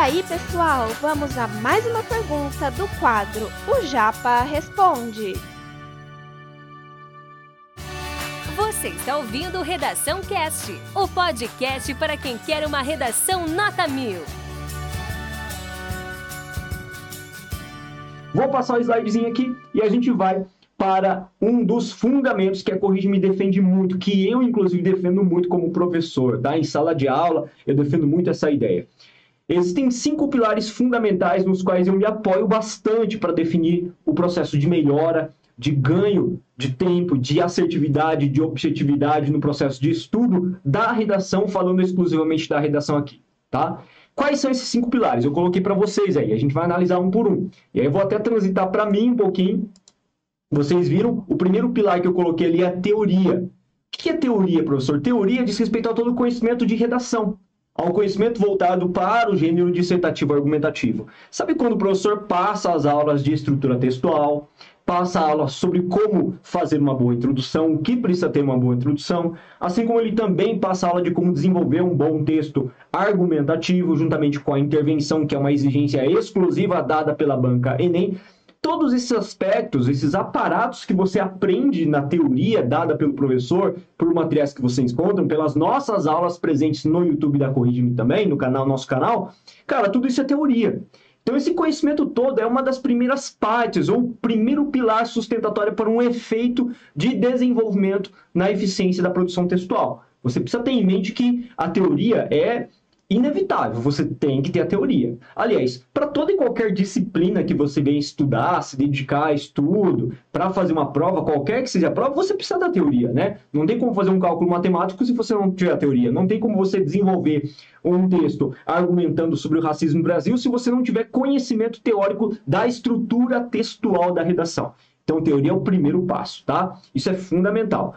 aí, pessoal, vamos a mais uma pergunta do quadro O Japa Responde. Você está ouvindo Redação Cast, o podcast para quem quer uma redação nota mil. Vou passar o slidezinho aqui e a gente vai para um dos fundamentos que a Corrige me defende muito, que eu, inclusive, defendo muito como professor, tá? Em sala de aula, eu defendo muito essa ideia. Existem cinco pilares fundamentais nos quais eu me apoio bastante para definir o processo de melhora, de ganho de tempo, de assertividade, de objetividade no processo de estudo da redação, falando exclusivamente da redação aqui, tá? Quais são esses cinco pilares? Eu coloquei para vocês aí, a gente vai analisar um por um. E aí eu vou até transitar para mim um pouquinho vocês viram? O primeiro pilar que eu coloquei ali é a teoria. O que é teoria, professor? Teoria diz respeito a todo o conhecimento de redação, ao conhecimento voltado para o gênero dissertativo argumentativo. Sabe quando o professor passa as aulas de estrutura textual, passa a aula sobre como fazer uma boa introdução, o que precisa ter uma boa introdução, assim como ele também passa a aula de como desenvolver um bom texto argumentativo, juntamente com a intervenção, que é uma exigência exclusiva dada pela banca Enem todos esses aspectos, esses aparatos que você aprende na teoria dada pelo professor, por materiais que vocês encontram, pelas nossas aulas presentes no YouTube da Corrige-me também, no canal, nosso canal, cara, tudo isso é teoria. Então, esse conhecimento todo é uma das primeiras partes, ou primeiro pilar sustentatório para um efeito de desenvolvimento na eficiência da produção textual. Você precisa ter em mente que a teoria é inevitável, você tem que ter a teoria. Aliás, para toda e qualquer disciplina que você venha estudar, se dedicar a estudo, para fazer uma prova, qualquer que seja a prova, você precisa da teoria, né? Não tem como fazer um cálculo matemático se você não tiver a teoria. Não tem como você desenvolver um texto argumentando sobre o racismo no Brasil se você não tiver conhecimento teórico da estrutura textual da redação. Então, teoria é o primeiro passo, tá? Isso é fundamental.